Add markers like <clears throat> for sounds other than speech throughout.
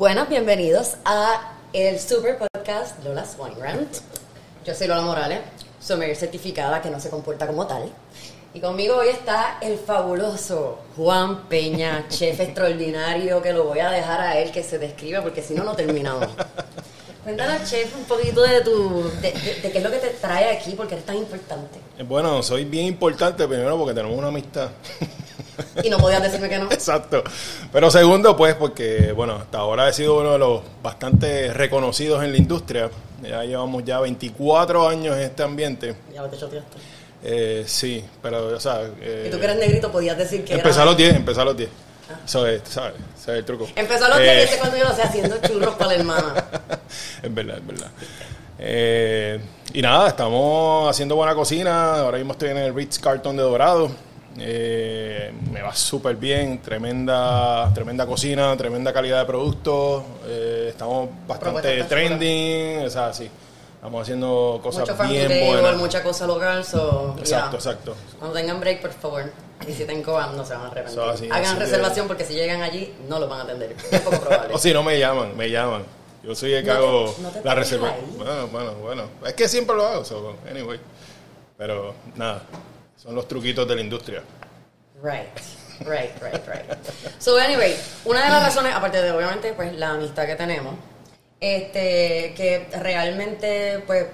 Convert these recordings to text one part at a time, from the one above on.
Buenas, bienvenidos a el super podcast Lola Rant. Yo soy Lola Morales, sommelier certificada que no se comporta como tal. Y conmigo hoy está el fabuloso Juan Peña, <laughs> chef extraordinario, que lo voy a dejar a él que se describa porque si no, no terminamos. Cuéntanos, chef, un poquito de tu de, qué es lo que te trae aquí, porque eres tan importante. Bueno, soy bien importante primero porque tenemos una amistad. <laughs> Y no podías decirme que no. Exacto. Pero segundo, pues, porque, bueno, hasta ahora he sido uno de los bastante reconocidos en la industria. Ya llevamos ya 24 años en este ambiente. Ya te choteaste. Eh, sí, pero, o sea... Eh, y tú que eres negrito podías decir que Empezó a los 10, empezó a los 10. Ah. Eso es, ¿sabes? Ese es el truco. Empezó a los 10 y ese cuando yo lo sé haciendo <laughs> churros para la hermana. <laughs> es verdad, es verdad. Eh, y nada, estamos haciendo buena cocina. Ahora mismo estoy en el Ritz Carton de Dorado. Eh, me va súper bien, tremenda, tremenda cocina, tremenda calidad de productos. Eh, estamos bastante trending, o sea, sí. Estamos haciendo cosas bien buenas. Mucha cosa local, so, Exacto, exacto. Cuando tengan break, por favor, visiten Coan, no se van a arrepentir. Hagan reservación porque si llegan allí, no lo van a atender. Es poco <laughs> probable. o si no me llaman, me llaman. Yo soy el que hago la reservación. Bueno, bueno, bueno. Es que siempre lo hago, so, anyway. Pero nada. Son los truquitos de la industria. Right, right, right, right. So, anyway, una de las razones, aparte de obviamente, pues la amistad que tenemos, este, que realmente, pues,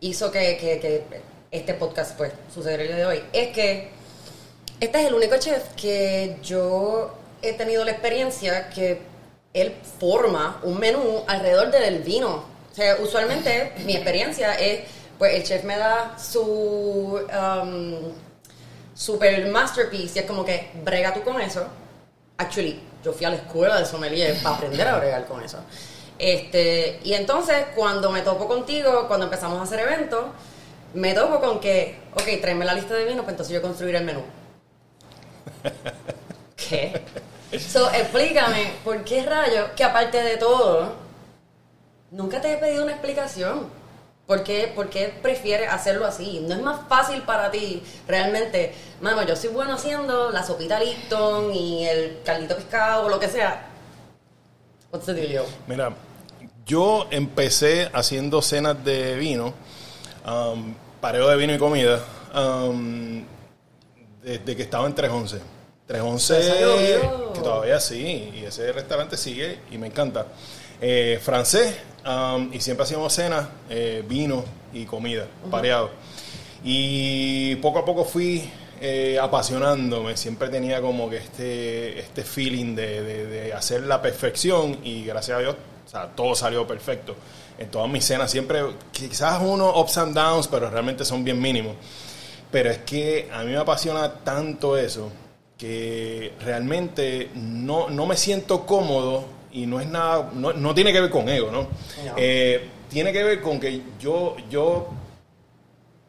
hizo que, que, este podcast, pues, sucediera el día de hoy, es que este es el único chef que yo he tenido la experiencia que él forma un menú alrededor del vino. O sea, usualmente mi experiencia es pues el chef me da su um, super masterpiece y es como que brega tú con eso. Actually, yo fui a la escuela de sommelier para aprender a bregar con eso. Este, y entonces, cuando me topo contigo, cuando empezamos a hacer eventos, me topo con que, ok, tráeme la lista de vinos, pues entonces yo construir el menú. <laughs> ¿Qué? So, explícame, ¿por qué rayo que aparte de todo, nunca te he pedido una explicación? ¿Por qué, ¿Por qué prefieres hacerlo así? ¿No es más fácil para ti realmente? Mano, yo soy bueno haciendo la sopita Lipton y el caldito pescado o lo que sea. What's the deal? Mira, yo empecé haciendo cenas de vino, um, pareo de vino y comida, um, desde que estaba en 311. 311, que todavía sí, y ese restaurante sigue y me encanta. Eh, francés, Um, y siempre hacíamos cenas, eh, vino y comida, pareado. Y poco a poco fui eh, apasionándome, siempre tenía como que este, este feeling de, hacer la perfección y gracias a Dios, todo salió perfecto. En todas mis cenas siempre, quizás uno ups and downs, pero realmente son bien mínimos. Pero es que a mí me apasiona tanto eso que realmente no, no me siento cómodo y no es nada, no, tiene que ver con ego, ¿no? Eh, tiene que ver con que yo, yo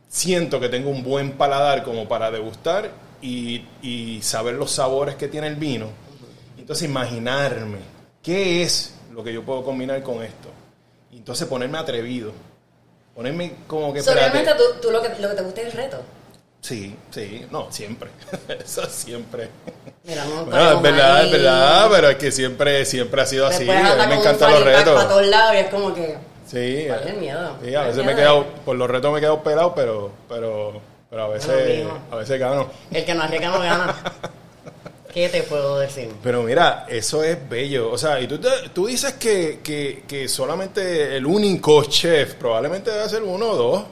siento que tengo un buen paladar como para degustar y, saber los sabores que tiene el vino. Entonces imaginarme qué es lo que yo puedo combinar con esto. Y entonces ponerme atrevido. Ponerme como que... realmente tú, lo, que, lo que te gusta es el reto. Sí, sí, no, siempre. <laughs> Eso siempre. Mira, no, es verdad, es verdad, pero es que siempre, siempre ha sido así. A mí me encantan los retos. Para todos lados y es como que. Sí. ¿Cuál el miedo? Sí, a veces me he quedado, por los retos me he quedado pelado, pero, pero, pero a veces, a veces gano. El que no arriesga no gana. ¿Qué te puedo decir? Pero mira, eso es bello. O sea, y tú, tú dices que, que, que solamente el único chef probablemente debe ser uno o dos.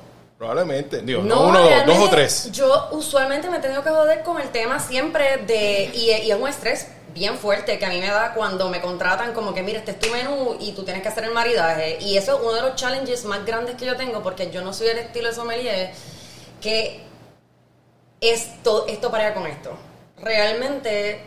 Probablemente, digo, no, uno, dos, o tres. Yo usualmente me he tenido que joder con el tema siempre de, y, y, es un estrés bien fuerte que a mí me da cuando me contratan como que, mira, este es tu menú y tú tienes que hacer el maridaje. Y eso es uno de los challenges más grandes que yo tengo porque yo no soy el estilo de sommelier que esto, esto para con esto. Realmente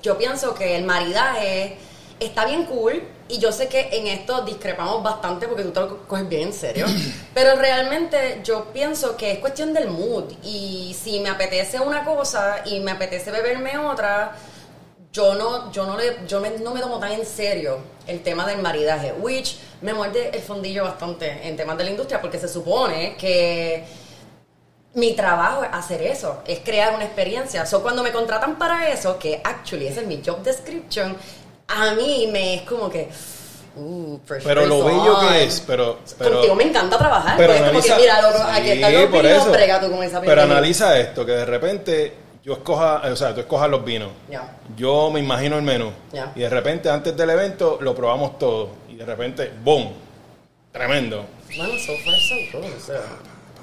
yo pienso que el maridaje está bien cool y yo sé que en esto discrepamos bastante porque tú te lo coges bien en serio, <clears throat> pero realmente yo pienso que es cuestión del mood y si me apetece una cosa y me apetece beberme otra, yo no yo no le yo no me tomo tan en serio el tema del maridaje, which me muerde el fondillo bastante en temas de la industria porque se supone que mi trabajo es hacer eso, es crear una experiencia. So, cuando me contratan para eso, que actually ese es mi job description, a mí me es como que. Uh, Pero lo bello que es, pero... pero Contigo me encanta trabajar. pero porque es como analiza, que, mira, loco, aquí Sí, están los por vinos, eso. con esa Pero analiza esto, que de repente yo escoja, o sea, tú escojas los vinos. Yo me imagino el menú. Y de repente antes del evento lo probamos todo. Y de repente, ¡boom! Tremendo. Bueno, so far so good. o sea,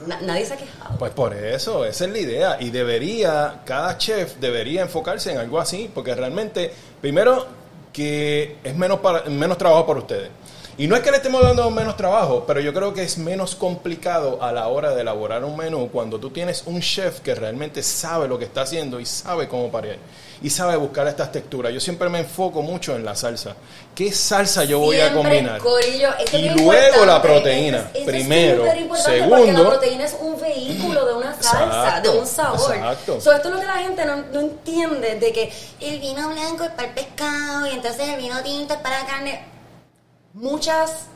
na- nadie se ha quejado. Pues por eso, esa es la idea. Y debería, cada chef debería enfocarse en algo así, porque realmente, primero, que es menos, para, menos trabajo para ustedes. Y no es que le estemos dando menos trabajo, pero yo creo que es menos complicado a la hora de elaborar un menú cuando tú tienes un chef que realmente sabe lo que está haciendo y sabe cómo parear. Y sabe buscar estas texturas. Yo siempre me enfoco mucho en la salsa. ¿Qué salsa yo voy a combinar? Corillo, esto es Y luego la proteína, es- primero. Es Segundo. la proteína es un vehículo de una salsa, Exacto, de un sabor. exacto. So, esto es lo que la gente no, no entiende, de que el vino blanco es para el pescado y entonces el vino tinto es para la carne. Muchas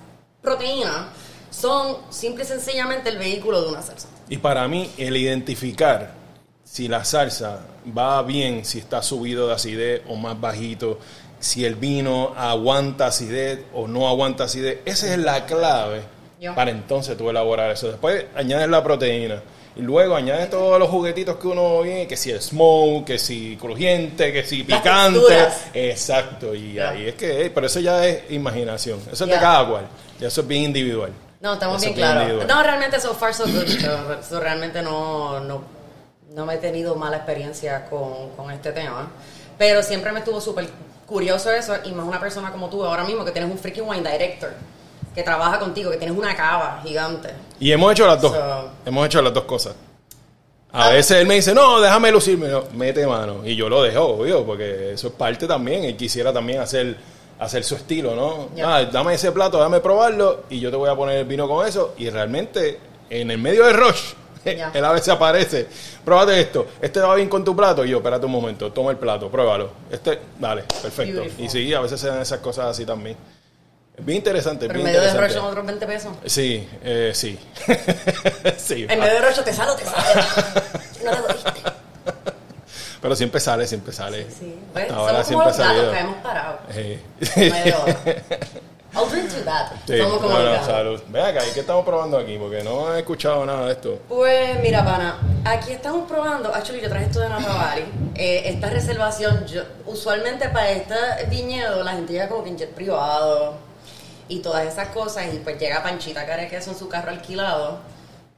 proteínas son simple y sencillamente el vehículo de una salsa. Y para mí, el identificar si la salsa va bien, si está subido de acidez o más bajito, si el vino aguanta acidez o no aguanta acidez, esa es la clave para entonces tú elaborar eso. Después añades la proteína. Y luego añades todos los juguetitos que uno viene, que si el smoke, que si crujiente, que si Las picante. texturas. Exacto, y ahí es que, eh, pero eso ya es imaginación, eso es de cada cual, ya eso es bien individual. No, estamos Eso bien es bien claros. individual. No, realmente so far so good. So, so realmente no, no, no me he tenido mala experiencia con, con este tema. Pero siempre me estuvo súper curioso eso. Y más una persona como tú ahora mismo que tienes un freaking wine director. Que trabaja contigo, que tienes una cava gigante. Y hemos hecho las dos. So- hemos hecho las dos cosas. A Ah. veces él me dice, no, déjame lucirme. Yo, Mete mano. Y yo lo dejo, obvio, porque eso es parte también. Y quisiera también hacer, hacer su estilo, ¿no? Ah, dame ese plato, dame probarlo. Y yo te voy a poner el vino con eso. Y realmente, en el medio de Rush, <laughs> Ya. él a veces aparece. Pruébate esto. Este va bien con tu plato. Y yo, espérate un momento, toma el plato, pruébalo. Este, dale, perfecto. Beautiful. Y sí, a veces se dan esas cosas así también. Es bien interesante. en medio de son otros 20 pesos. Sí, eh, sí. <laughs> sí. En medio de Rush te sale o te sale. <laughs> no te jodiste. Pero siempre sale, siempre sale. Sí. ¿Ves? Ahora Somos como siempre los gatos que hemos parado. Otra. I'll drink to that. sí, Somos como no, salud. Ve acá, ¿y qué estamos probando aquí? Porque no he escuchado nada de esto. Pues mira, pana, aquí estamos probando, actually yo traje esto de Napa Valley, eh, esta reservación, yo, usualmente para este viñedo la gente llega como jet privado y todas esas cosas y pues llega Panchita Carequeso en su carro alquilado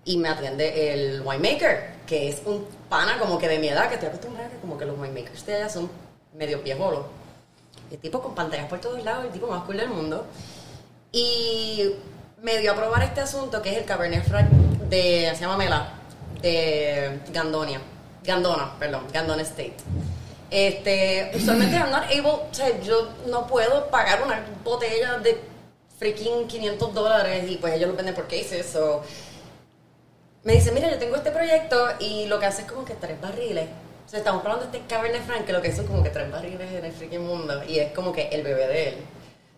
y me atiende el winemaker, que es un pana como que de mi edad, que estoy acostumbrada que como que los winemakers de allá son medio viejolos. El tipo con pantallas por todos lados, el tipo más cool del mundo. Y me dio a probar este asunto que es el Cabernet Franc de, se llama Mela, de Gandonia. Gandona, perdón, Gandona State. Este, usualmente I'm not able, o sea, yo no puedo pagar una botella de freaking 500 dólares y pues ellos lo venden por cases, so me dice, mira, yo tengo este proyecto y lo que hace es como que tres barriles. O sea, estamos hablando de este Cabernet Franc, que lo que son como que tres barriles en el freaking mundo. Y es como que el bebé de él.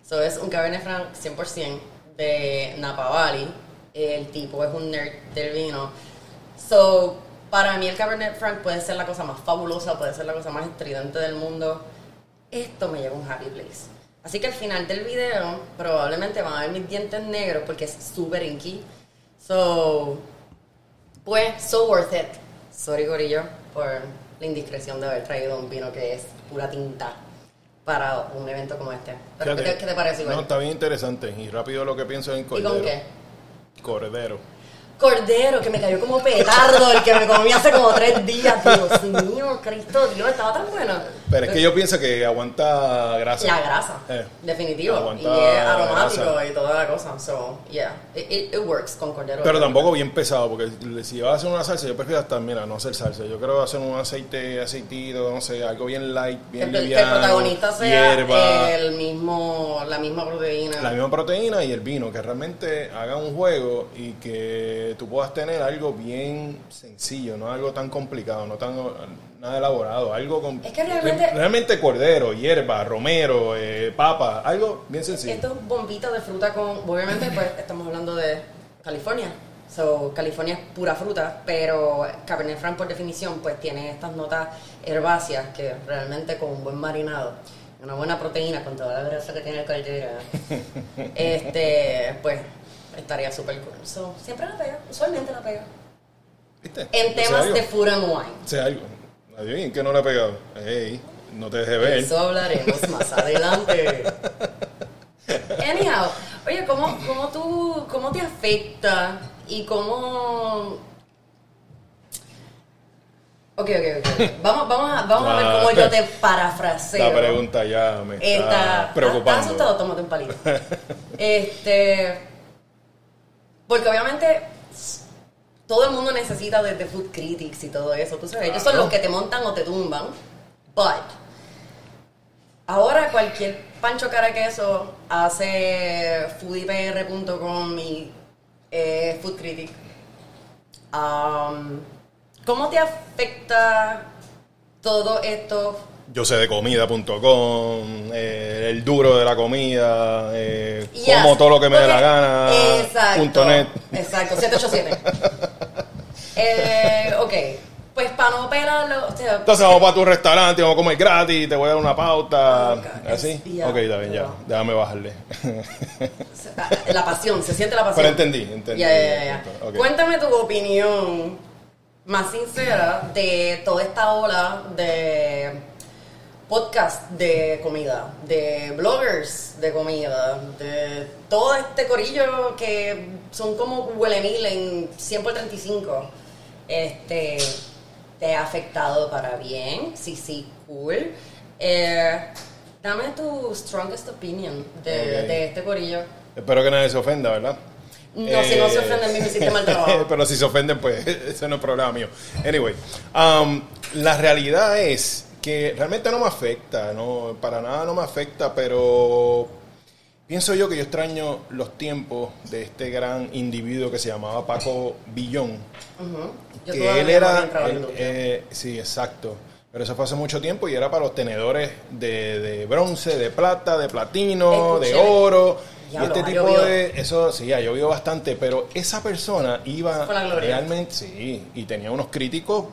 So, es un Cabernet Franc 100% de Napa Valley. El tipo es un nerd del vino. So, para mí el Cabernet Franc puede ser la cosa más fabulosa, puede ser la cosa más estridente del mundo. Esto me lleva a un happy place. Así que al final del video probablemente van a ver mis dientes negros porque es súper inky. So, pues, so worth it. Sorry, Gorillo, por la indiscreción de haber traído un vino que es pura tinta para un evento como este. Pero, ¿qué, te, qué te parece, igual? No, está bien interesante. Y rápido lo que pienso en ¿Y cordero. con qué? Cordero. Cordero, que me cayó como petardo, el que me comí hace como tres días. Dios mío, Cristo Dios, estaba tan bueno. Pero es que yo pienso que aguanta grasa. La grasa, Eh, definitivo. aguanta y es aromático grasa. y toda la cosa. So, yeah, it, it- works con cordero. Pero tampoco bien pesado, porque si vas a hacer una salsa, yo prefiero hasta, mira, no hacer salsa. Yo creo hacer un aceite, aceitito, no sé, algo bien light, que, bien el- que el liviano. protagonista sea hierba, el mismo, la misma proteína. la misma proteína y el vino, que realmente haga un juego y que tú puedas tener algo bien sencillo, no algo tan complicado, no tan nada elaborado, algo con Es que realmente- realmente cordero, hierba, romero, eh, papa, algo bien sencillo. Estos bombitos de fruta con, obviamente pues estamos hablando de California. So, California es pura fruta, pero Cabernet Franc por definición pues tiene estas notas herbáceas que realmente con un buen marinado una buena proteína con toda la grasa que tiene el caldera, <laughs> este, pues estaría súper cool. So, siempre la pega, usualmente la pega. ¿Viste? En sé temas de food and wine. Sé algo. Adivinen que no le ha pegado. Ey, no te dejes ver. Eso hablaremos más adelante. Anyhow, oye, ¿cómo, cómo, tú, ¿cómo te afecta y cómo... Ok, ok, ok. Vamos, vamos, a, vamos a ver cómo yo te <laughs> parafraseo. La pregunta ya me está Está, preocupando. ¿Estás asustado? Tómate un palito. <laughs> Este. Porque obviamente todo el mundo necesita desde food critics y todo eso. Tú sabes, ellos son los que te montan o te tumban. But ahora cualquier Pancho Cara Queso hace foodipr.com y eh, food critic. Um, ¿Cómo te afecta todo esto Yo sé de comida.com, eh, el duro de la comida, eh, Yes. como todo lo que me dé la gana, Exacto. punto net. Exacto, 787. <laughs> eh, ok, pues para no pelarlo, o sea, Entonces vamos para tu restaurante, vamos a comer gratis, te voy a dar una pauta. Ok, ¿Así? ya, ok, está bien, ya. Déjame bajarle. la pasión, se siente la pasión. Pero entendí, entendí. Ya, ya, ya. Ok. Cuéntame tu opinión más sincera de toda esta ola de podcast de comida, de bloggers de comida, de todo este corillo que son como huele mil en 100 por 35. Este, ¿Te ha afectado para bien? Sí, sí, cool. Eh, dame tu strongest opinion de, este corillo. Espero que nadie se ofenda, ¿verdad? No, si no se Eh, ofenden, a mí me hiciste mal <laughs> trabajo. Pero si se ofenden, pues <laughs> ese no es problema mío. Anyway, um, la realidad es que realmente no me afecta, no, para nada no me afecta, pero pienso yo que yo extraño los tiempos de este gran individuo que se llamaba Paco. Yo que él era, él, eh, sí, exacto. Pero eso fue hace mucho tiempo y era para los tenedores de, de bronce, de plata, de platino, de oro. Y este ha tipo llovido. de. Eso sí, ha llovido bastante, pero esa persona iba realmente. Sí, y tenía unos críticos,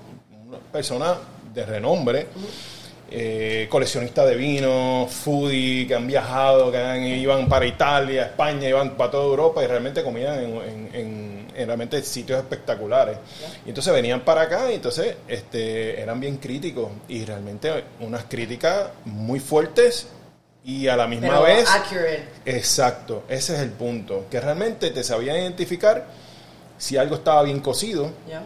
una persona de renombre. eh, coleccionistas de vino, foodie, que han viajado, que han- iban para Italia, España, iban para toda Europa y realmente comían en, en- en- en realmente sitios espectaculares. Y entonces venían para acá y entonces este, eran bien críticos y realmente unas críticas muy fuertes y a la misma Pero vez... accurate. Exacto, ese es el punto, que realmente te sabían identificar si algo estaba bien cocido, ¿ya?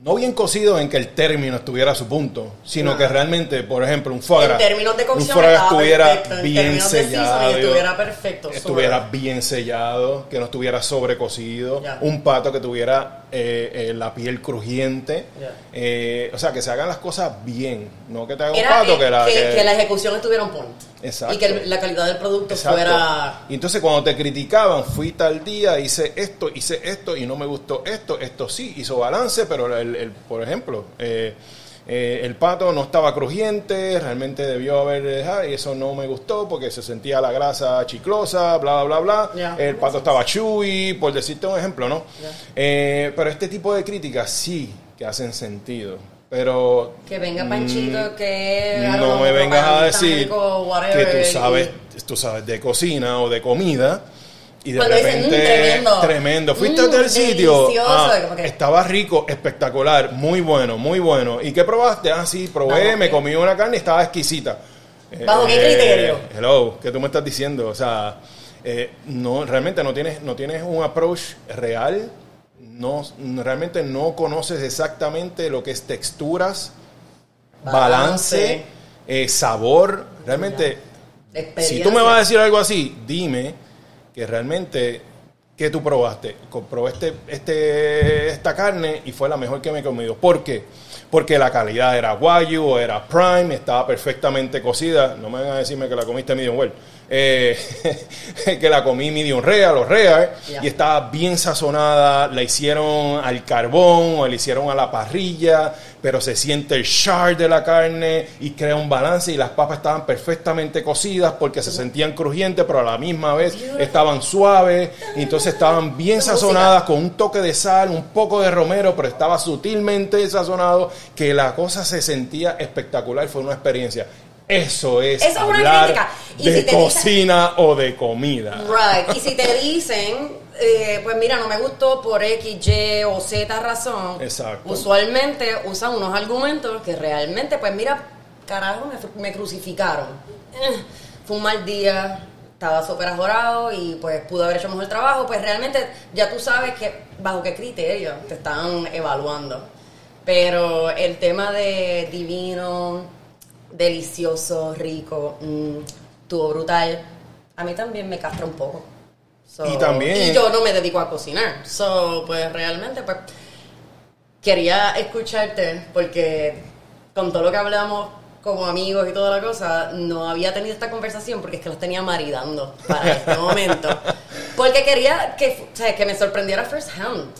No bien cocido en que el término estuviera a su punto, sino No. que realmente, por ejemplo, un foie En términos de un cocción estaba estuviera perfecto. En bien de sellado, estuviera perfecto. estuviera sobre. bien sellado, que no estuviera sobrecocido, un pato que tuviera eh, eh, la piel crujiente, Ya. eh, o sea, que se hagan las cosas bien, no que te haga un pato que la... que, que- que la ejecución estuviera on point. Exacto. Y que el- la calidad del producto Exacto. fuera... Y entonces cuando te criticaban, fui tal día, hice esto, hice esto y no me gustó esto, esto sí, hizo balance, pero el, el- por ejemplo, eh, eh, el pato no estaba crujiente, realmente debió haber dejado y eso no me gustó porque se sentía la grasa chiclosa, bla, bla, bla, bla. Ya. El pato estaba chewy, por decirte un ejemplo, ¿no? Eh, pero este tipo de críticas sí que hacen sentido. Pero Que venga mm, Panchito, que... no me vengas a decir que tú sabes, y- tú sabes de cocina o de comida y de Cuando dicen, repente "Mm, tremendo". tremendo. Fuiste Mm, a tal sitio, ah, que- estaba rico, espectacular, muy bueno, muy bueno. ¿Y qué probaste? Ah, sí, probé, Bajo me qué- comí una carne y estaba exquisita. Eh, ¿Bajo qué criterio? Hello, ¿qué tú me estás diciendo? O sea, eh, no, realmente no tienes, no tienes un approach real, no, realmente no conoces exactamente lo que es texturas, balance, Balance. eh, sabor. Realmente, si tú me vas a decir algo así, dime que realmente que tú probaste. Co- Probé este, este, esta carne y fue la mejor que me he comido. ¿Por qué? Porque la calidad era Wagyu o era Prime, estaba perfectamente cocida. No me van a decirme que la comiste medium well. Eh, <laughs> que la comí medium real o real Ya. y estaba bien sazonada, la hicieron al carbón o la hicieron a la parrilla, pero se siente el char de la carne y crea un balance y las papas estaban perfectamente cocidas porque se sentían crujientes, pero a la misma vez estaban suaves y entonces estaban bien sazonadas con un toque de sal, un poco de romero, pero estaba sutilmente sazonado que la cosa se sentía espectacular, fue una experiencia. Eso es Eso es una crítica. Y de si te dicen- cocina o de comida. Right. Y si te dicen, eh, pues mira, no me gustó por X, Y o Z razón. Exacto. Usualmente usan unos argumentos que realmente, pues mira, carajo, me, me crucificaron. Eh, fue un mal día, estaba súper ajorado y pues pude haber hecho mejor trabajo. Pues realmente ya tú sabes que bajo qué criterio te están evaluando. Pero el tema de divino, delicioso, rico, mm, estuvo brutal. A mí también me castra un poco. So, Y también- Y yo no me dedico a cocinar. So, pues realmente, pues quería escucharte porque con todo lo que hablamos como amigos y toda la cosa, no había tenido esta conversación porque es que los tenía maridando para este <laughs> momento. Porque quería que, o sea, que me sorprendiera first hand.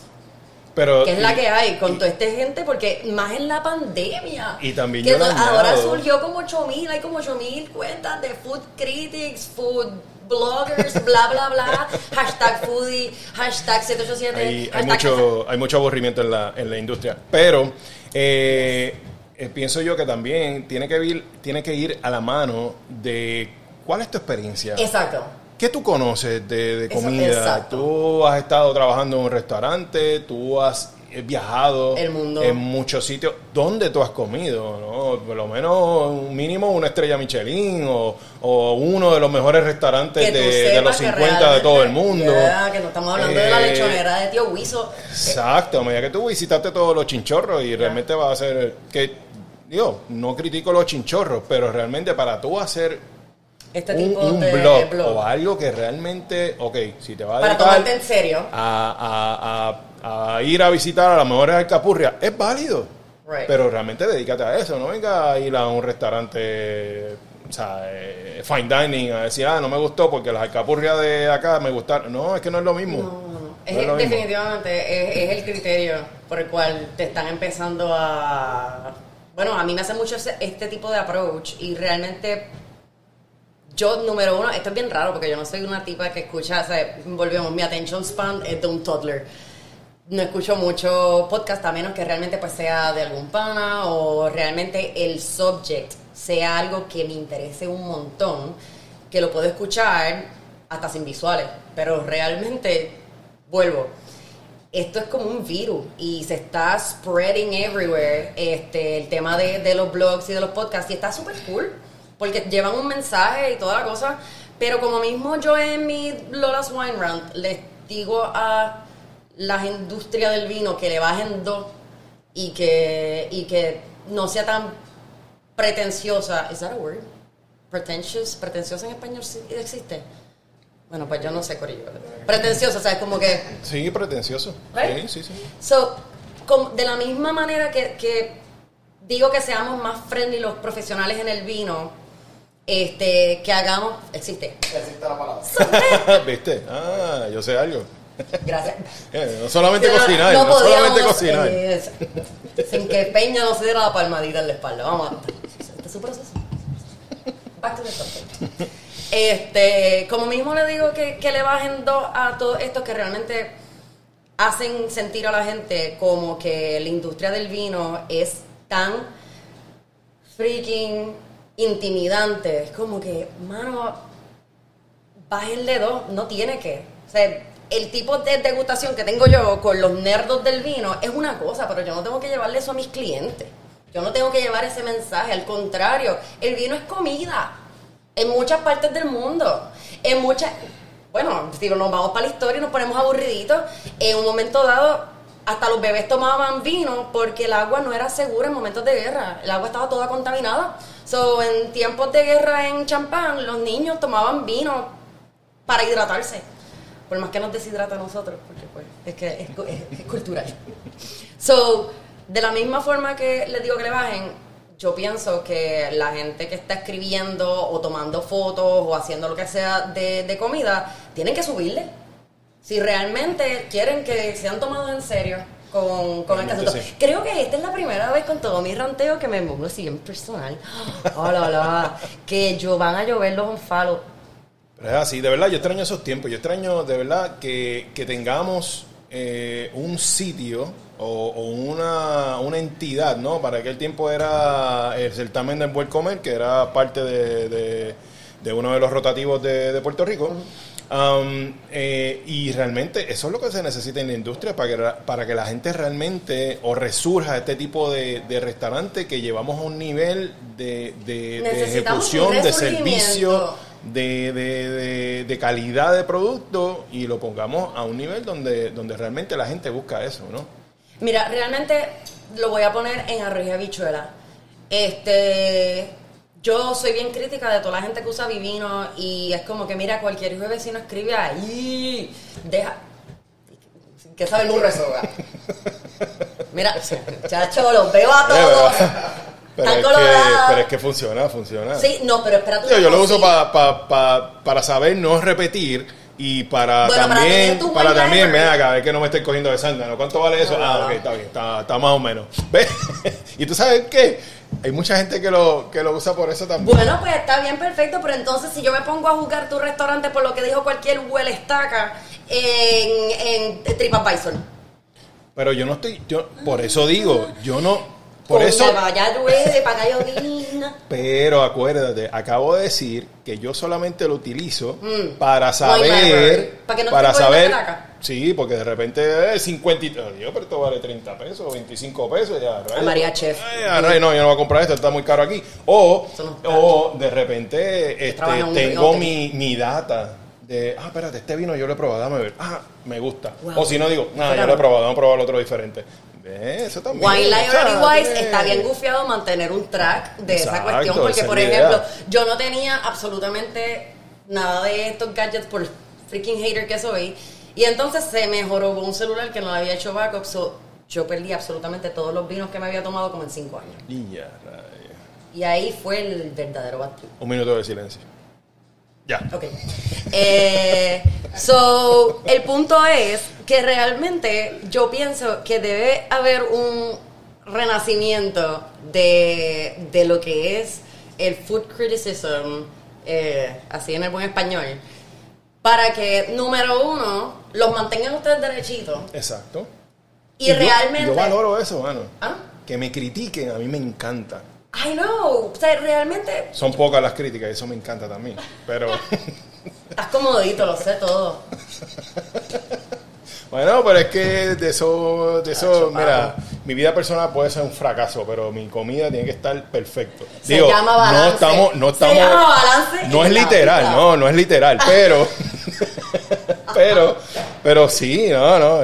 Pero Que es la que hay con toda esta gente, porque más en la pandemia. Y también que yo ahora surgió como 8000, hay como 8000 cuentas de food critics, food bloggers, <laughs> bla, bla, bla. hashtag foodie, hashtag 787. hay, hay hashtag- mucho, hay mucho aburrimiento en la, en la industria. Pero eh, eh, pienso yo que también tiene que, ir, tiene que ir a la mano de cuál es tu experiencia. Exacto. ¿Qué tú conoces de, de Eso- comida? exacto. Tú has estado trabajando en un restaurante, tú has viajado El mundo. en muchos sitios. ¿Dónde tú has comido? ¿no? Por lo menos un mínimo una estrella Michelin o, o uno de los mejores restaurantes de, los que 50 de todo el mundo. Que no estamos hablando de la Eh, lechonera de tío Wiso. Exacto, a medida que tú visitaste todos los chinchorros y realmente vas a hacer que, digo, no critico los chinchorros, pero realmente para tú hacer Este un, tipo un de blog, blog. o algo que realmente, ok, si te va a Para tomarte en serio. a, a- a- a ir a visitar a las mejores alcapurrias, es válido. Right. Pero realmente dedícate a eso, no venga a ir a un restaurante, o sea, eh, fine dining, a decir, ah, no me gustó porque las alcapurrias de acá me gustaron. No, es que no es lo mismo. No. Es, es definitivamente es, es el criterio por el cual te están empezando a... Bueno, a mí me hace mucho este tipo de approach y realmente yo, número uno, esto es bien raro porque yo no soy una tipa que escucha, o sea, volvemos, mi attention span es de un toddler. No escucho mucho podcast a menos que realmente pues sea de algún pana o realmente el subject sea algo que me interese un montón, que lo puedo escuchar hasta sin visuales, pero realmente vuelvo. Esto es como un virus y se está spreading everywhere este, el tema de, de los blogs y de los podcasts y está súper cool porque llevan un mensaje y toda la cosa, pero como mismo yo en mi Lola's Wine Rant les digo a las industrias del vino que le bajen dos y que, y que no sea tan pretenciosa. ¿Is that a word? Pretentious, pretenciosa en español sí existe. Bueno, pues yo no sé, Corillo. Pretenciosa, o sea, es como que. Sí, pretencioso. Right? Sí, sí, sí. So, de la misma manera que, que digo que seamos más friendly los profesionales en el vino, este, que hagamos. Existe. Existe la palabra. <laughs> ¿Viste? Ah, yo sé algo. Gracias. <laughs> Eh, no solamente No- cocinar, no no, solamente podíamos, cocinar. eh, <laughs> sin que Peña no se diera la palmadita en la espalda. Vamos a Este es su proceso. Back to the topic. Este, como mismo le digo que, que le bajen dos a todos estos que realmente hacen sentir a la gente como que la industria del vino es tan freaking intimidante. Es como que, mano, bájenle dos, no tiene que. O sea, el tipo de degustación que tengo yo con los nerdos del vino es una cosa, pero yo no tengo que llevarle eso a mis clientes. Yo no tengo que llevar ese mensaje, al contrario, el vino es comida en muchas partes del mundo. En muchas, bueno, si nos vamos para la historia y nos ponemos aburriditos, en un momento dado hasta los bebés tomaban vino porque el agua no era segura en momentos de guerra. El agua estaba toda contaminada. So, en tiempos de guerra en Champán, los niños tomaban vino para hidratarse. Por más que nos deshidrata a nosotros, porque pues es que es, es cultural. So, de la misma forma que les digo que le bajen, yo pienso que la gente que está escribiendo o tomando fotos o haciendo lo que sea de, de comida, tienen que subirle. Si realmente quieren que sean tomados en serio con, con este asunto. sí. Creo que esta es la primera vez con todo mi ranteo que me pongo así en personal. <gasps> Hola, hola. Que yo van a llover los unfollow. Pero es así, de verdad, yo extraño esos tiempos. Yo extraño de verdad que, que tengamos eh, un sitio o, o una, una entidad, ¿no? Para aquel tiempo era el certamen del buen comer, que era parte de, de- de uno de los rotativos de, de Puerto Rico. Um, eh, y realmente eso es lo que se necesita en la industria para que, ra- para que la gente realmente o resurja este tipo de, de restaurante que llevamos a un nivel de, de- de ejecución, de servicio, de- de calidad de producto y lo pongamos a un nivel donde, donde realmente la gente busca eso, ¿no? Mira, realmente lo voy a poner en arroz y habichuela. Este, yo soy bien crítica de toda la gente que usa Vivino y es como que mira, cualquier hijo de vecino escribe ahí, deja, que sabe el burro. Mira, chacho, los veo a <laughs> todos. Pero es, que, pero es que funciona, funciona. Sí, no, pero espérate. Yo, yo lo uso pa- pa- pa- para saber no repetir y para Bueno, también, para también, me haga ver que no me estoy cogiendo de sándalo. ¿Cuánto vale eso? No, no, ah, ok, está bien, está, está más o menos. <laughs> ¿Ves? y tú sabes qué? Hay mucha gente que lo, que lo usa por eso también. Bueno, pues está bien, perfecto, pero entonces si yo me pongo a juzgar tu restaurante por lo que dijo cualquier huele estaca en, en TripAdvisor. Pero yo no estoy, yo por eso digo, yo no, por Con eso, <laughs> pero acuérdate, acabo de decir que yo solamente lo utilizo Mm. para saber, library. Para que no para saber, sí, porque de repente es 50 y, Dios, pero esto vale 30 pesos, 25 pesos, ya, rayos. María Chef. Ay, a no, yo no voy a comprar esto, está muy caro aquí. O, o de repente este, tengo mi, mi data de, ah, espérate, este vino yo lo he probado, dame ver, ah, me gusta. Wow. O si no digo, no, yo lo he probado, vamos a probar otro diferente. ¿Ves? Eso también. Wine Library Wise está bien gufiado mantener un track de esa cuestión, porque esa por ejemplo, idea. yo no tenía absolutamente nada de estos gadgets por freaking hater que soy, y entonces se me joró un celular que no había hecho backup, so yo perdí absolutamente todos los vinos que me había tomado como en cinco años. Y ya. Y ahí fue el verdadero trip. Un minuto de silencio. Ya. Ok. Eh, so, el punto es que realmente yo pienso que debe haber un renacimiento de, de lo que es el food criticism, eh, así en el buen español, para que, número uno, los mantengan ustedes derechitos Exacto. y, realmente... Yo, valoro eso, mano. ¿Ah? Que me critiquen, a mí me encanta. I know, o sea, realmente Son pocas las críticas, eso me encanta también. Pero, <laughs> estás comodito, lo sé todo. <laughs> bueno, pero es que de eso, de eso, mira, mi vida personal puede ser un fracaso, pero mi comida tiene que estar perfecto. Se llama balance. no estamos, no Se estamos, llama balance no es literal, vida. no, no es literal, pero, <laughs> pero, pero sí, no, no,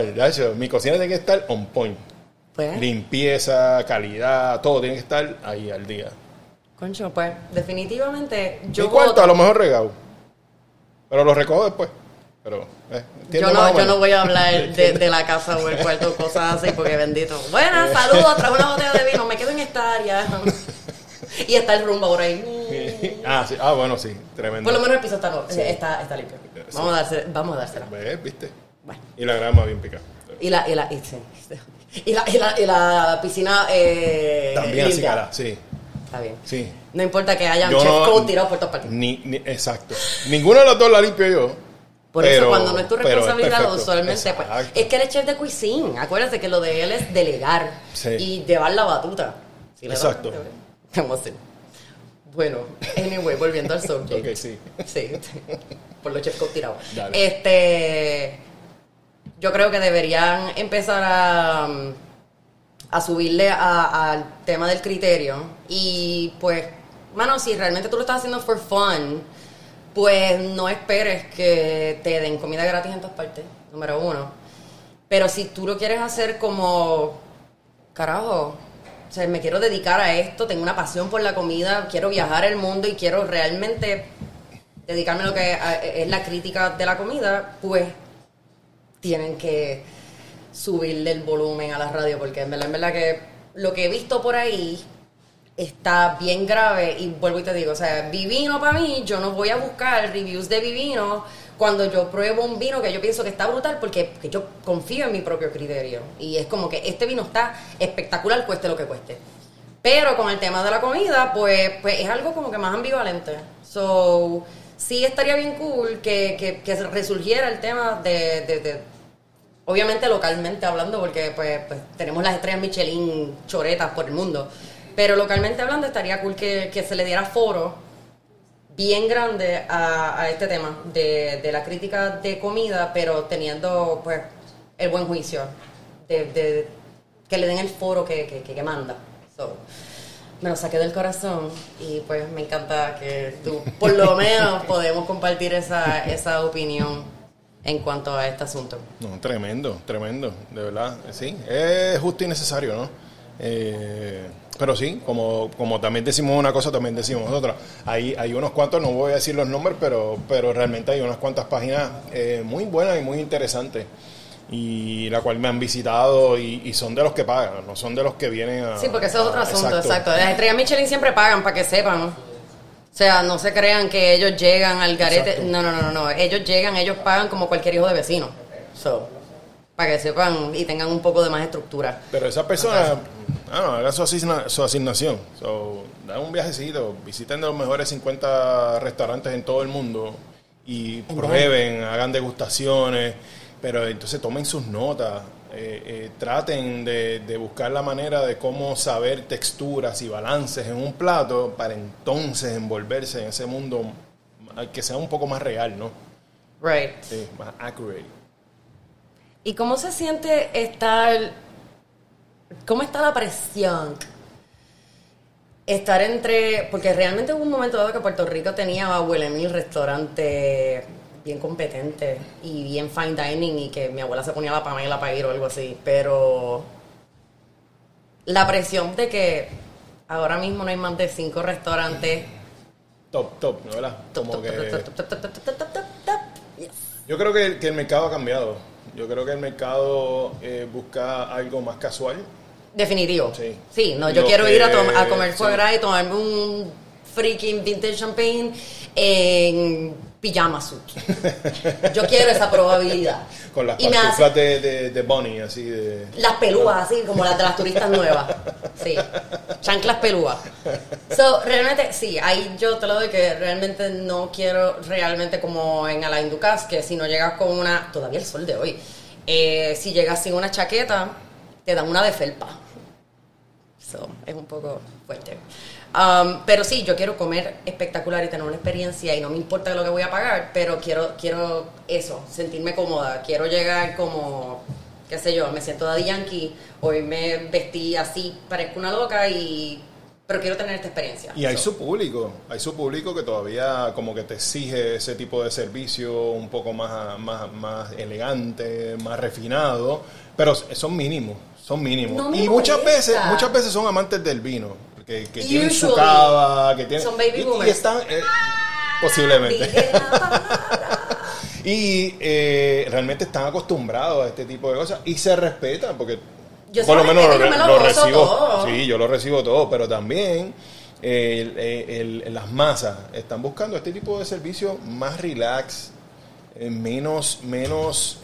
mi cocina tiene que estar on point. Pues, Limpieza, calidad, todo tiene que estar ahí al día. concho, pues, definitivamente yo Mi cuarto voto. a lo mejor regado. Pero lo recojo después. Pero, eh, Yo no, o yo no voy a hablar <laughs> de, de la casa o el cuarto, cosas así, porque bendito. Buenas, saludos, trajo una botella de vino, me quedo en esta área. <laughs> Y está el rumbo por ahí. ah, sí. ah, bueno, sí, tremendo. Por lo menos el piso está, Sí. está, está limpio. Sí. Vamos a, darse, vamos a dársela. ¿Ves? ¿Viste? Bueno. Y la grama bien picada. Y la, y la, y, y la, y la, y la piscina eh, También así, limpia. cara, sí. Está bien. Sí. No importa que haya un Yo chef no- tirado por todas partes. Ni, ni- exacto. Ninguno de los dos la limpio yo. Por pero- eso cuando no es tu pero responsabilidad, perfecto. usualmente, pues, Exacto. es que él es chef de cuisine. Acuérdate que lo de él es delegar Sí. y llevar la batuta. Si le da- Exacto. <laughs> Vamos a hacer. Bueno, anyway, volviendo al <laughs> subject. Ok, sí. Sí, <laughs> por los chefs code tirados. Dale. Este, yo creo que deberían empezar a, a subirle al tema del criterio y pues, mano, si realmente tú lo estás haciendo for fun, pues no esperes que te den comida gratis en todas partes, número uno. Pero si tú lo quieres hacer como, carajo, o sea, me quiero dedicar a esto, tengo una pasión por la comida, quiero viajar el mundo y quiero realmente dedicarme a lo que es la crítica de la comida, pues tienen que subirle el volumen a la radio, porque en verdad, en verdad que lo que he visto por ahí está bien grave y vuelvo y te digo, o sea, Vivino para mí, yo no voy a buscar reviews de Vivino cuando yo pruebo un vino que yo pienso que está brutal porque, porque yo confío en mi propio criterio y es como que este vino está espectacular cueste lo que cueste. Pero con el tema de la comida, pues, pues es algo como que más ambivalente. So, sí estaría bien cool que, que, que resurgiera el tema de, obviamente localmente hablando, porque pues, pues, tenemos las estrellas Michelin choretas por el mundo, pero localmente hablando estaría cool que, que se le diera foro bien grande a, a este tema de, de, la crítica de comida, pero teniendo pues el buen juicio, de, de que le den el foro que, que, que manda. So, me lo saqué del corazón y pues me encanta que tú, por lo menos, <laughs> podemos compartir esa, esa opinión en cuanto a este asunto. No, tremendo, tremendo, de verdad, sí, es justo y necesario, ¿no? Eh, pero sí, como, como también decimos una cosa, también decimos otra. Hay, hay unos cuantos, no voy a decir los nombres, pero, pero realmente hay unas cuantas páginas eh, muy buenas y muy interesantes y la cual me han visitado y, son de los que pagan, no son de los que vienen a... Sí, porque ese es otro asunto, exacto. Las estrellas Michelin siempre pagan para que sepan. O sea, no se crean que ellos llegan al garete. No, no, no, no, Ellos llegan, ellos pagan como cualquier hijo de vecino. So, para que sepan y tengan un poco de más estructura. Pero esa persona, ah, no, haga su, su asignación. So, dan un viajecito, visiten los mejores 50 restaurantes en todo el mundo y prueben, hagan degustaciones pero entonces tomen sus notas, eh, eh, traten de, buscar la manera de cómo saber texturas y balances en un plato para entonces envolverse en ese mundo que sea un poco más real, ¿no? Right. Sí, más accurate. ¿Y cómo se siente estar, cómo está la presión? Estar entre, porque realmente hubo un momento dado que Puerto Rico tenía a Mil restaurante bien competente y bien fine dining y que mi abuela se ponía la pamela para ir o algo así, pero la presión de que ahora mismo no hay más de cinco restaurantes top, top, ¿no verdad? Como que... Yo creo que, que, el mercado ha cambiado. Yo creo que el mercado eh, busca algo más casual. Definitivo. Sí. Sí, no, yo quiero ir a, a comer fuera y tomarme un freaking vintage champagne en pijama suit. Yo quiero esa probabilidad. <laughs> Con las pantuflas de, de, Bonnie, así de... Las pelúas, así como las de las turistas nuevas. Sí. Chanclas pelúas. So, realmente, sí, ahí yo te lo doy que realmente no quiero realmente como en Alain Ducas, que si no llegas con una... Todavía el sol de hoy. Eh, si llegas sin una chaqueta, te dan una de felpa. So, es un poco fuerte. Um, pero sí, yo quiero comer espectacular y tener una experiencia y no me importa lo que voy a pagar, pero quiero, quiero eso, sentirme cómoda. Quiero llegar como, qué sé yo, me siento de Yankee, hoy me vestí así, parezco una loca y pero quiero tener esta experiencia. Y hay su público, hay su público que todavía como que te exige ese tipo de servicio un poco más, más, más elegante, más refinado, pero son mínimos, son mínimos. y muchas veces, muchas veces son amantes del vino que, tienen su cava, que tienen... Son baby boomers. Y, están... Eh, posiblemente. <laughs> y eh, realmente están acostumbrados a este tipo de cosas y se respetan porque por lo menos lo, recibo. Sí, yo lo recibo todo, pero también las masas están buscando este tipo de servicio más relax, eh, menos, menos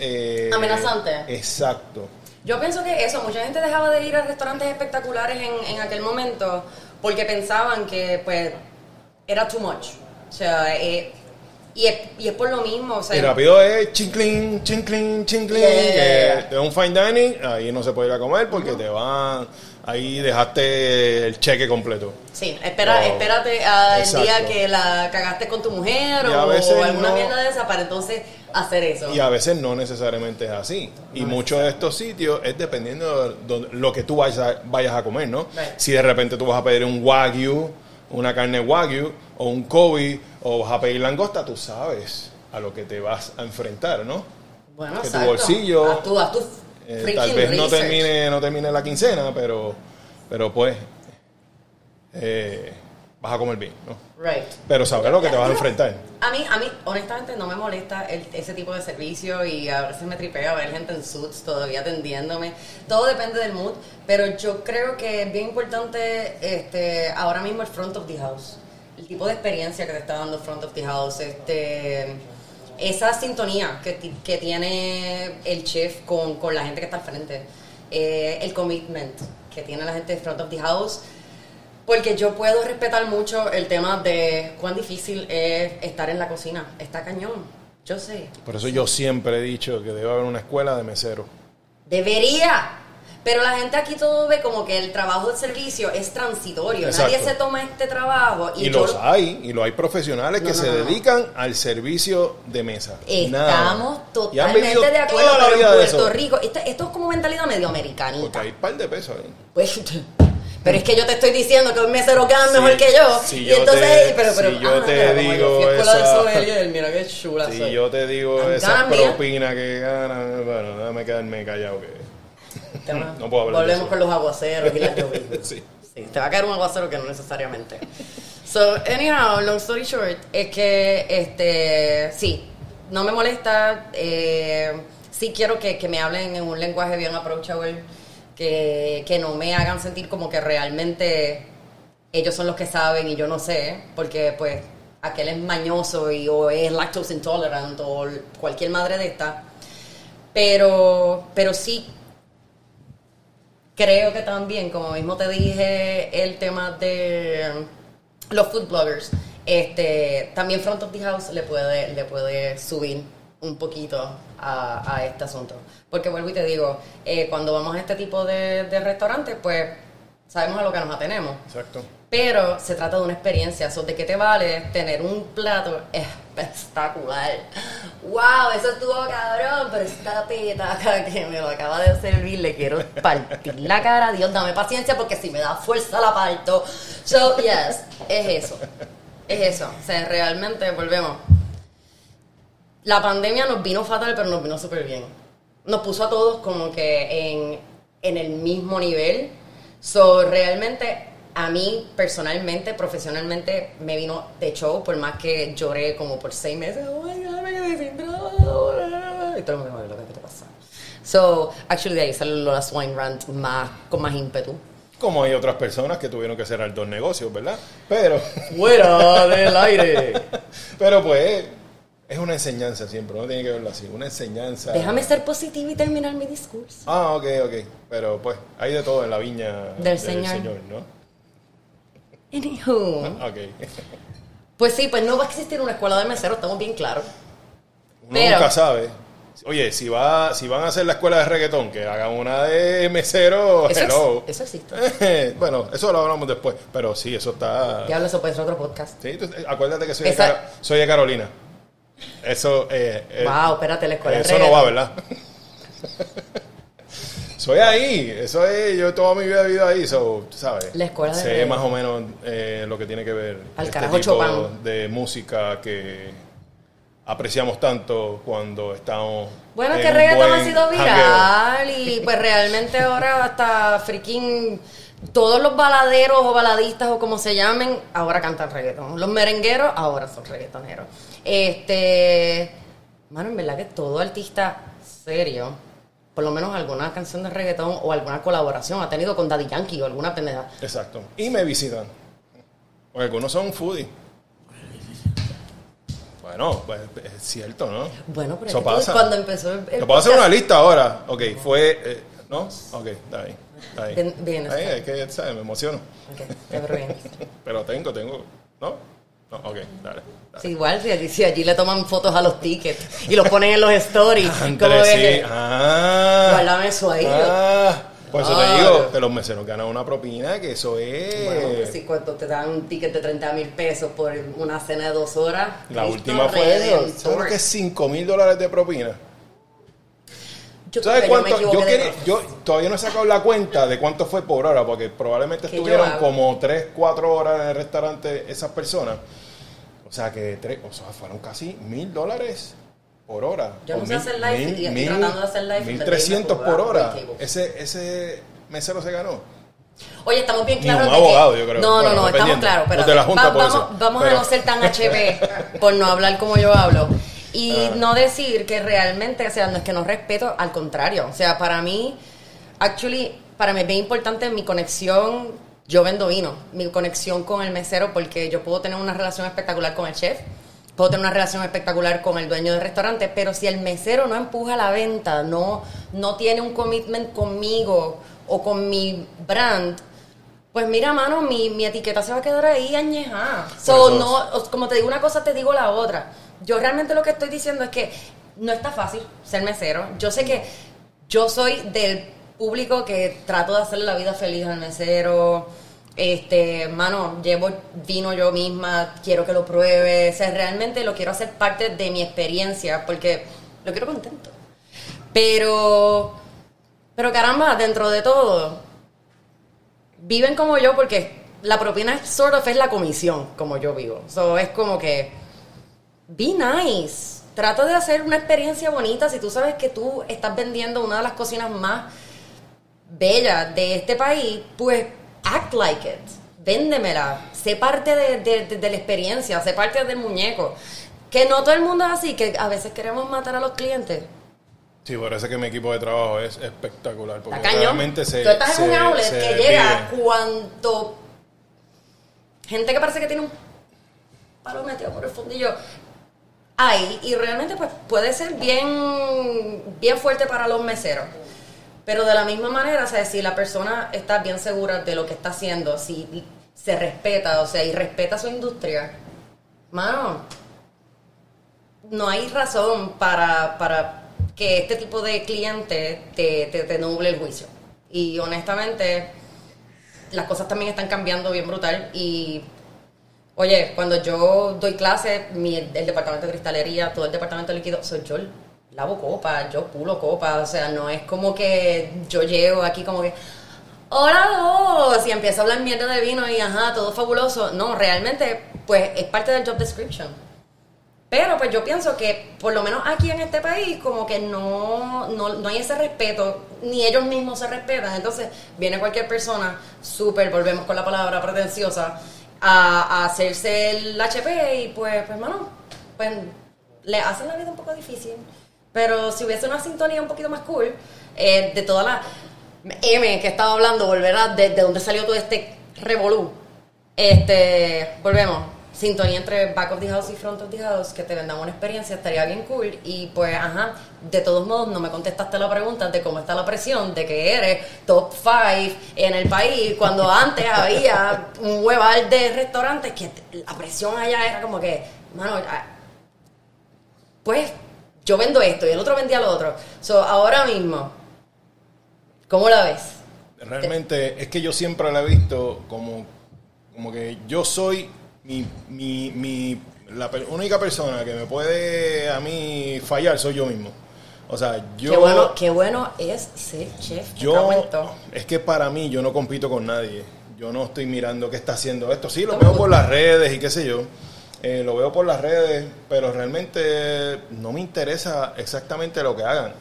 amenazante. Exacto. Yo pienso que eso, mucha gente dejaba de ir a restaurantes espectaculares en, en aquel momento porque pensaban que pues era too much. O sea, eh, y, es, y es por lo mismo. O sea, y rápido es chinclin, chinclin, chinclin. Yeah. un fine dining, ahí no se puede ir a comer porque te van. Ahí dejaste el cheque completo. Sí, espera, espérate al día que la cagaste con tu mujer o, alguna mierda de esa para entonces hacer eso. Y a veces no necesariamente es así. Y muchos de estos sitios es dependiendo de lo que tú vayas a, vayas a comer, ¿no? Si de repente tú vas a pedir un wagyu, una carne wagyu, o un kobe, o vas a pedir langosta, tú sabes a lo que te vas a enfrentar, ¿no? Bueno, que tu bolsillo... Tu, a tu eh, tal vez no termine, no termine la quincena, pero, pero pues... Eh, vas a comer bien, ¿no? Right. Pero saber lo que te vas a enfrentar. A mí, a mí, honestamente, no me molesta ese tipo de servicio y a veces me tripea ver gente en suits todavía atendiéndome. Todo depende del mood, pero yo creo que es bien importante este, ahora mismo el front of the house. El tipo de experiencia que te está dando front of the house. Este, esa sintonía que, que tiene el chef con, con, la gente que está al frente. Eh, el commitment que tiene la gente de front of the house porque yo puedo respetar mucho el tema de cuán difícil es estar en la cocina. Está cañón. Yo sé. Por eso yo siempre he dicho que debe haber una escuela de meseros. Debería. Pero la gente aquí todo ve como que el trabajo de servicio es transitorio. Exacto. Nadie se toma este trabajo. Y, los lo- hay, y los hay profesionales No, que no, se no, dedican al servicio de mesa. Estamos totalmente de acuerdo, pero en de Puerto eso. Rico, esto, esto es como mentalidad medio Porque americanita. hay un par de pesos ahí. Pues, <laughs> pero es que yo te estoy diciendo que un mesero gana Sí, mejor que yo. si y entonces, te- pero, pero, si yo ah, te mira, digo de esa- sommelier, mira qué <laughs> chula Si soy. yo te digo mira. propinas que ganan, bueno, déjame quedarme callado que... <laughs> Tema. no puedo hablar de Volvemos eso. con los aguaceros y las <laughs> lluvias. sí. Sí, te va a caer un aguacero que no necesariamente. So, anyhow, long story short, es que, este, sí, no me molesta. eh, sí quiero que, que me hablen en un lenguaje bien approachable, que, que no me hagan sentir como que realmente ellos son los que saben y yo no sé, porque pues aquel es mañoso y o es lactose intolerant o cualquier madre de esta. Pero, pero sí creo que también, como mismo te dije, el tema de los food bloggers, este, también Front of the House le puede, le puede subir un poquito a, a este asunto. Porque vuelvo y te digo, eh, cuando vamos a este tipo de, de restaurantes, pues sabemos a lo que nos atenemos. Exacto. Pero se trata de una experiencia. So, ¿De qué te vale tener un plato espectacular? ¡Wow! Eso estuvo cabrón, pero esta petaca que me lo acaba de servir, le quiero partir la cara. Dios, dame paciencia porque si me da fuerza la parto. So, yes, es eso. Es eso. O sea, realmente volvemos. La pandemia nos vino fatal, pero nos vino súper bien. Nos puso a todos como que en, en el mismo nivel. So, realmente, a mí personalmente, profesionalmente, me vino de show, por más que lloré como por seis meses. Oh my God, me quedé sin trabajo. Y todo el mundo me dijo, ¿qué te pasa? So, actually, de ahí salió la Swine Rant más, con más ímpetu. Como hay otras personas que tuvieron que cerrar dos negocios, ¿verdad? Pero, ¡Fuera del aire! <laughs> pero pues, es una enseñanza siempre, no tiene que verlo así, una enseñanza. Déjame ser positivo y terminar mi discurso. Ah, ok, ok. Pero pues, hay de todo en la viña Del Señor. ¿no? Anywho. Ok. Pues sí, pues no va a existir una escuela de meseros, estamos bien claros. Uno Pero- nunca sabe. Oye, si va, si van a hacer la escuela de reggaetón, que hagan una de mesero, Eso, hello. eso existe. <laughs> bueno, eso lo hablamos después, pero sí, eso está... Diablo, eso puede ser otro podcast. Sí, tú- acuérdate que soy, de, Caro- soy de Carolina. Eso, eh, eh, wow, espérate, la escuela eso no va. ¿verdad? <laughs> soy ahí, eso es, yo toda mi vida he vivido ahí, so, ¿sabes? La escuela de Sé más o menos eh, lo que tiene que ver Al este tipo Chopin. de música que apreciamos tanto cuando estamos Bueno, en que buen ha sido viral y <laughs> pues realmente ahora hasta freaking todos los baladeros o baladistas o como se llamen, ahora cantan reggaetón. Los merengueros ahora son reggaetoneros. Este, mano, en verdad que todo artista serio, por lo menos alguna canción de reggaetón o alguna colaboración ha tenido con Daddy Yankee o alguna pendeja. Exacto. Y me visitan. Porque algunos son foodies. Bueno, pues es cierto, ¿no? Bueno, pero Eso es que tú- pasa. cuando empezó el, Te puedo hacer una lista ahora. Ok, fue. eh, ¿No? Ok, está. Ahí. Bien- bien, Ahí, es que, ¿sabes? Me emociono. Ok, ya, <laughs> pero tengo, tengo. ¿No? No, ok, dale. Sí, igual, si allí, si allí le toman fotos a los tickets y los ponen en los stories. como Andrés, que, sí. Ah. Guárdame eso ahí. Ah. Por eso te Claro. digo que los meseros ganan una propina, que eso es. Bueno, sí, cuánto te dan un ticket de 30 mil pesos por una cena de dos horas. La última fue eso. ¿Sabes lo que es 5 mil dólares de propina? Yo ¿Sabes que yo cuánto? Yo, de quería- yo todavía no he sacado la cuenta de cuánto fue por hora, porque probablemente Que yo estuvieron como 3, 4 horas en el restaurante esas personas. O sea que tres, o sea, fueron casi mil dólares por hora. Yo no sé hacer live y estoy tratando de hacer live y Mil me trescientos tengo que por cobrar hora. Ese, ese mesero se ganó. Oye, estamos bien claros un de que- abogado, yo creo. No, Bueno, no, no, estamos claros. Pero va- vamos, vamos pero- a no ser tan HP por no hablar como yo hablo. Y Ah. no decir que realmente, o sea, no es que no respeto, al contrario. O sea, para mí, actually, para mí es bien importante mi conexión. Yo vendo vino, mi conexión con el mesero, porque yo puedo tener una relación espectacular con el chef, puedo tener una relación espectacular con el dueño del restaurante, pero si el mesero no empuja la venta, no, no tiene un commitment conmigo o con mi brand, pues mira, mano, mi, mi etiqueta se va a quedar ahí añejada. So, no, como te digo una cosa, te digo la otra. Yo realmente lo que estoy diciendo es que no está fácil ser mesero. Yo sé que yo soy del público que trato de hacerle la vida feliz al mesero. Este, mano, llevo vino yo misma, quiero que lo pruebe. O sea, realmente lo quiero hacer parte de mi experiencia porque lo quiero contento. Pero, pero caramba, dentro de todo, viven como yo porque la propina es sort of es la comisión, como yo vivo. So, es como que, be nice. Trata de hacer una experiencia bonita si tú sabes que tú estás vendiendo una de las cocinas más bellas de este país, pues act like it. Véndemela. Sé parte de, de- de- de la experiencia, sé parte del muñeco. Que no todo el mundo es así, que a veces queremos matar a los clientes. Sí, por eso es que mi equipo de trabajo es espectacular. Porque realmente se. Tú estás en un outlet se que llega vive. cuanto gente que parece que tiene un palo metido por el fundillo hay y realmente pues puede ser bien bien fuerte para los meseros. Pero de la misma manera, o sea, si la persona está bien segura de lo que está haciendo, si se respeta, o sea, y respeta su industria, mano, no hay razón para, para que este tipo de cliente te, te, nuble el juicio. Y honestamente, las cosas también están cambiando bien brutal. Y, oye, cuando yo doy clases, el departamento de cristalería, todo el departamento de líquido, soy yo lavo copa, yo pulo copa. O sea, no es como que yo llego aquí como que. Hola dos, y empiezo a hablar mierda de vino y ajá, todo fabuloso. No, realmente, pues es parte del job description. Pero pues yo pienso que por lo menos aquí en este país como que no, no, no hay ese respeto, ni ellos mismos se respetan. Entonces viene cualquier persona, súper, volvemos con la palabra pretenciosa, a, hacerse el HP y pues, pues hermano, pues le hacen la vida un poco difícil. Pero si hubiese una sintonía un poquito más cool, eh, de toda la M que estaba hablando, volverá de, de dónde salió todo este revolú. Este, volvemos. Sintonía entre back of the house y front of the house, que te vendamos una experiencia, estaría bien cool. Y pues, ajá, de todos modos, no me contestaste la pregunta de cómo está la presión, de que eres top 5 en el país, cuando antes había un hueval de restaurantes que la presión allá era como que, mano, ah, pues yo vendo esto y el otro vendía lo otro. So, ahora mismo, ¿cómo la ves? Realmente es que yo siempre la he visto como, como que yo soy mi, mi, mi- la per- única persona que me puede a mí fallar soy yo mismo. O sea, yo... qué, bueno, qué bueno es ser chef. Yo, es que para mí yo no compito con nadie. Yo no estoy mirando qué está haciendo esto. Sí, lo veo por las redes y qué sé yo. Eh, lo veo por las redes, pero realmente no me interesa exactamente lo que hagan.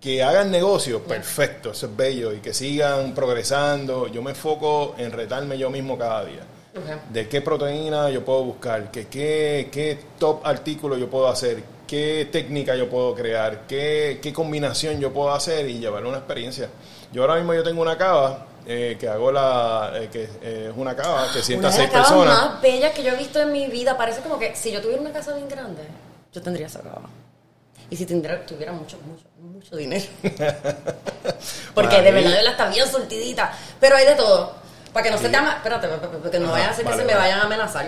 Que hagan negocio, perfecto, eso es bello. Y que sigan progresando. Yo me enfoco en retarme yo mismo cada día. Ok. De qué proteína yo puedo buscar, que qué, qué top artículo yo puedo hacer, qué técnica yo puedo crear, qué, qué combinación yo puedo hacer y llevar una experiencia. Yo ahora mismo yo tengo una cava eh, que hago la eh, que eh, es una cava que sienta Una de seis las cavas personas. más bellas que yo he visto en mi vida. Parece como que si yo tuviera una casa bien grande, yo tendría esa cava. Y si tendría, tuviera mucho, mucho, mucho dinero. <laughs> Porque de verdad la está bien surtidita. Pero hay de todo. Para que no se te ama... Espérate, porque no Ajá, vayan a hacer que se me vayan a amenazar.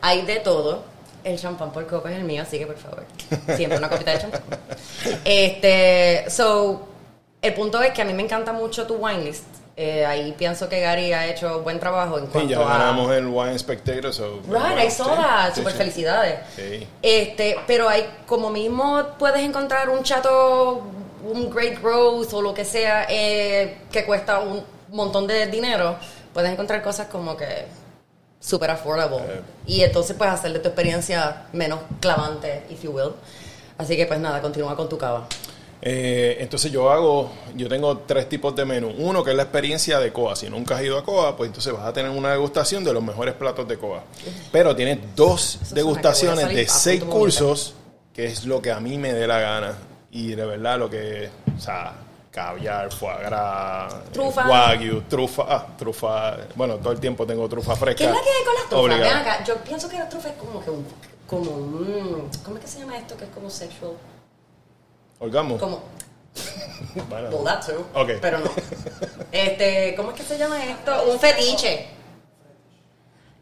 Hay de todo. El champán por copa es el mío, así que por favor. <laughs> Siempre una copita de champán. Este, so, el punto es que a mí me encanta mucho tu wine list. Eh, ahí pienso que Gary ha hecho buen trabajo en Sí, cuanto ya a... ganamos el Wine Spectator. So, Right, bueno, I saw sí, that. sí, Super sí. felicidades. Sí. Este, pero hay, como mismo puedes encontrar un chato, un Great Growth o lo que sea, eh, que cuesta un montón de dinero, puedes encontrar cosas como que super affordable. Eh. Y entonces puedes hacer de tu experiencia menos clavante, if you will. Así que pues nada, continúa con tu cava. Eh, entonces yo hago, yo tengo tres tipos de menú. Uno que es la experiencia de Coa. Si nunca has ido a Coa, pues entonces vas a tener una degustación de los mejores platos de Coa. Pero tienes dos degustaciones de seis cursos, que es lo que a mí me dé la gana. Y de verdad lo que, o sea, caviar, foie gras, Trufa. wagyu, trufa, ah, trufa, bueno, todo el tiempo tengo trufa fresca. ¿Qué es la que hay con las trufas? Obligado. Ven acá, yo pienso que la trufa es como que un, como un, ¿cómo es que se llama esto? Que es como sexual, Orgasmo. como, <laughs> Bueno. well, that too, Ok. pero no. <laughs> Este, ¿cómo es que se llama esto? Un fetiche.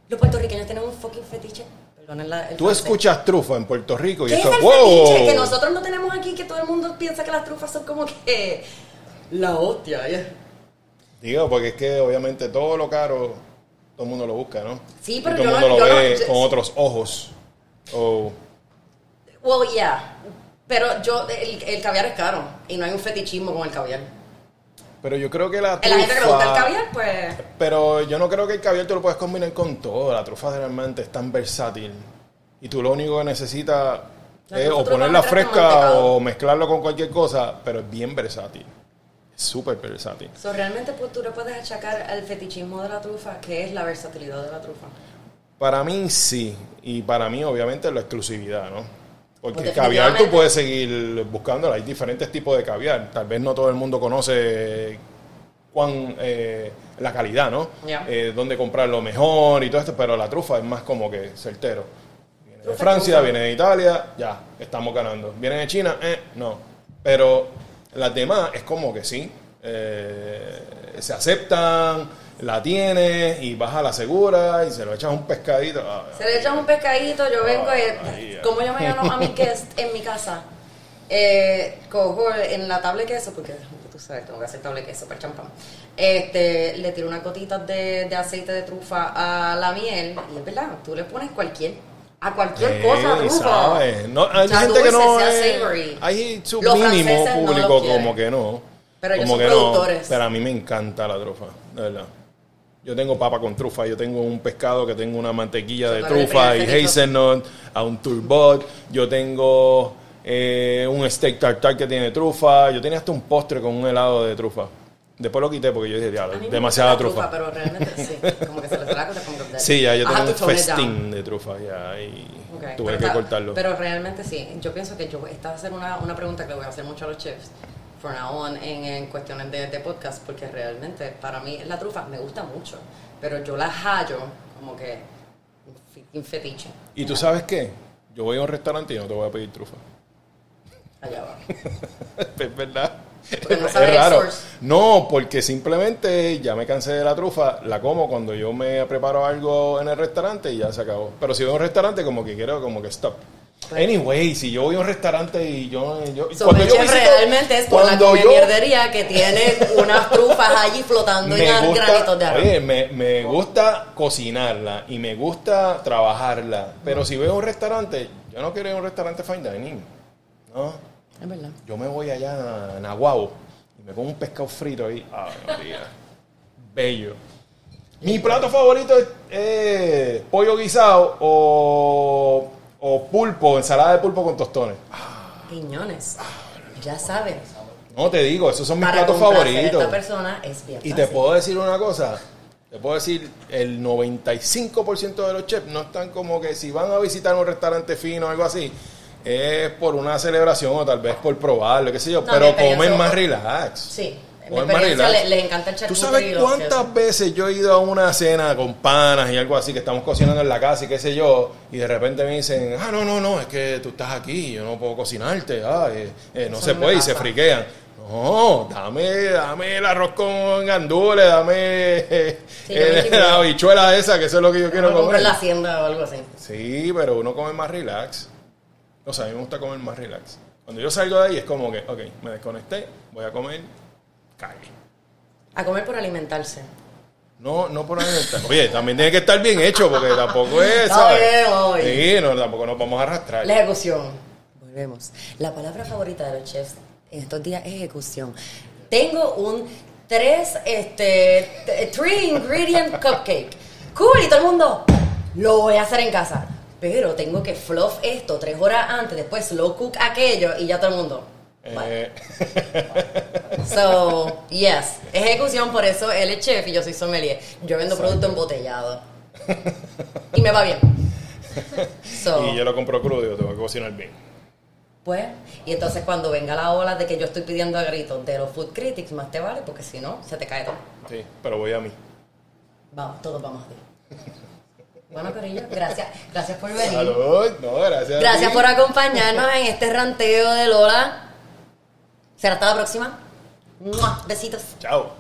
Los puertorriqueños tienen un fucking fetiche. El- Tú francés. escuchas trufa en Puerto Rico y ¿Qué es esto el ¡wow! Que nosotros no tenemos aquí, que todo el mundo piensa que las trufas son como que la hostia. Digo, porque es que obviamente todo lo caro, todo el mundo lo busca, ¿no? Sí, Y pero todo el mundo no- lo yo no- ve yo- con otros ojos. O Well, yeah. Pero yo, el, el caviar es caro y no hay un fetichismo con el caviar. Pero yo creo que la La gente que le gusta el trufa- caviar, pues. Pero yo no creo que el caviar tú lo puedes combinar con todo. La trufa realmente es tan versátil. Y tú lo único que necesitas es trufa o ponerla fresca o mezclarlo con cualquier cosa, pero es bien versátil. Es súper versátil. So, realmente pues, tú le puedes achacar al fetichismo de la trufa, que es la versatilidad de la trufa. Para mí sí. Y para mí obviamente la exclusividad, ¿no? Porque Pues el caviar tú puedes seguir buscándolo. Hay diferentes tipos de caviar. Tal vez no todo el mundo conoce cuán eh, la calidad, ¿no? Ya. Eh, dónde comprarlo mejor y todo esto, pero la trufa es más como que certero. Viene de Francia, viene de Italia, ya, estamos ganando. Viene de China, eh, no. Pero las demás es como que sí, eh, se aceptan, la tienes y vas a la segura y se lo echas un pescadito. Ah, Se le echan un pescadito, yo vengo Ay, y. Como yo me gano a mi guest en mi casa, eh, cojo en la tabla de queso, porque tú sabes, tengo que hacer tabla de queso para el champán. Este, le tiro unas gotitas de, de aceite de trufa a la miel, y es verdad, tú le pones cualquier. A cualquier eh, cosa, trufa. ¿sabes? No, hay gente que no es- hay su Los mínimo no público como que no. Pero ellos como son que no. productores. Pero a mí me encanta la trufa, de verdad. Yo tengo papa con trufa, yo tengo un pescado que tengo una mantequilla de trufa y hazelnut, a un turbot, yo tengo eh, un steak tartar que tiene trufa, yo tenía hasta un postre con un helado de trufa. Después lo quité porque yo dije, diablo, demasiada la trufa. pero realmente sí, como que se le cosa como que... Sí, ya yo I tengo un festín de trufa ya y tuve que está- cortarlo. Pero realmente sí, yo pienso que yo esta va a ser una, una pregunta que le voy a hacer mucho a los chefs for now on en, en cuestiones de, de podcast, porque realmente para mí la trufa me gusta mucho, pero yo la hallo como que un fetiche. ¿Y tú sabes qué? Yo voy a un restaurante y no te voy a pedir trufa. Allá va. <laughs> es verdad. Porque no es sabes raro. No, porque simplemente ya me cansé de la trufa, la como cuando yo me preparo algo en el restaurante y ya se acabó. Pero si voy a un restaurante, como que quiero, como que stop. Pues- Anyway, si yo voy a un restaurante y yo. yo So, cuando yo visito- realmente es por la cuando yo- mierdería que tiene unas trufas allí flotando en me las granitos de arroz. oye, me, me gusta cocinarla y me gusta trabajarla. Pero si voy a un restaurante, yo no quiero ir a un restaurante fine dining. No. Es verdad. Yo me voy allá a Nahuabo y me pongo un pescado frito ahí. Ay, María. Bello. Mi plato favorito es eh, pollo guisado o, o pulpo, ensalada de pulpo con tostones. Piñones. Ya sabes. No te digo, esos son mis Para platos complacer a favoritos. esta persona es bien Y te fácil. puedo decir una cosa. Te puedo decir, el 95% de los chefs no están como que si van a visitar un restaurante fino o algo así, es por una celebración o tal vez por probarlo, qué sé yo, No, pero comen más relax. Sí, en les encanta el ¿Tú sabes cuántas veces yo he ido a una cena con panas y algo así que estamos cocinando en la casa y qué sé yo, y de repente me dicen, ah, no, no, no, es que tú estás aquí, yo no puedo cocinarte, ah, eh, eh, no Eso se no puede y se friquean. No, dame, dame el arroz con gandules, dame eh, Sí, eh, la habichuela esa, que eso es lo que yo quiero comer. en la hacienda o algo así. Sí, pero uno come más relax. O sea, a mí me gusta comer más relax. Cuando yo salgo de ahí es como que, ok, me desconecté, voy a comer calle. A comer por alimentarse. No, no por alimentar. Oye, también tiene que estar bien hecho porque tampoco es, <laughs> ¿sabes? Sí, no, tampoco nos vamos a arrastrar. La ejecución. Volvemos. La palabra favorita de los chefs en estos días es ejecución. Tengo un tres, este, three ingredient <laughs> cupcake. Cool, y todo el mundo, lo voy a hacer en casa. Pero tengo que fluff esto tres horas antes, después slow cook aquello y ya todo el mundo. Eh, <laughs> So, yes, ejecución, por eso él es chef y yo soy sommelier. Yo vendo producto embotellado. Y me va bien. <laughs> So, y yo lo compro crudo y lo tengo que cocinar bien. pues, y entonces cuando venga la ola de que yo estoy pidiendo a gritos de los food critics, más te vale, porque si no, se te cae todo. Sí, pero voy a mí. Vamos, todos vamos a ti. Bueno, Corillo, gracias, gracias por venir. Salud, no, gracias. a Gracias ti. por acompañarnos en este ranteo de Lola. Será hasta la próxima. Besitos. Chao.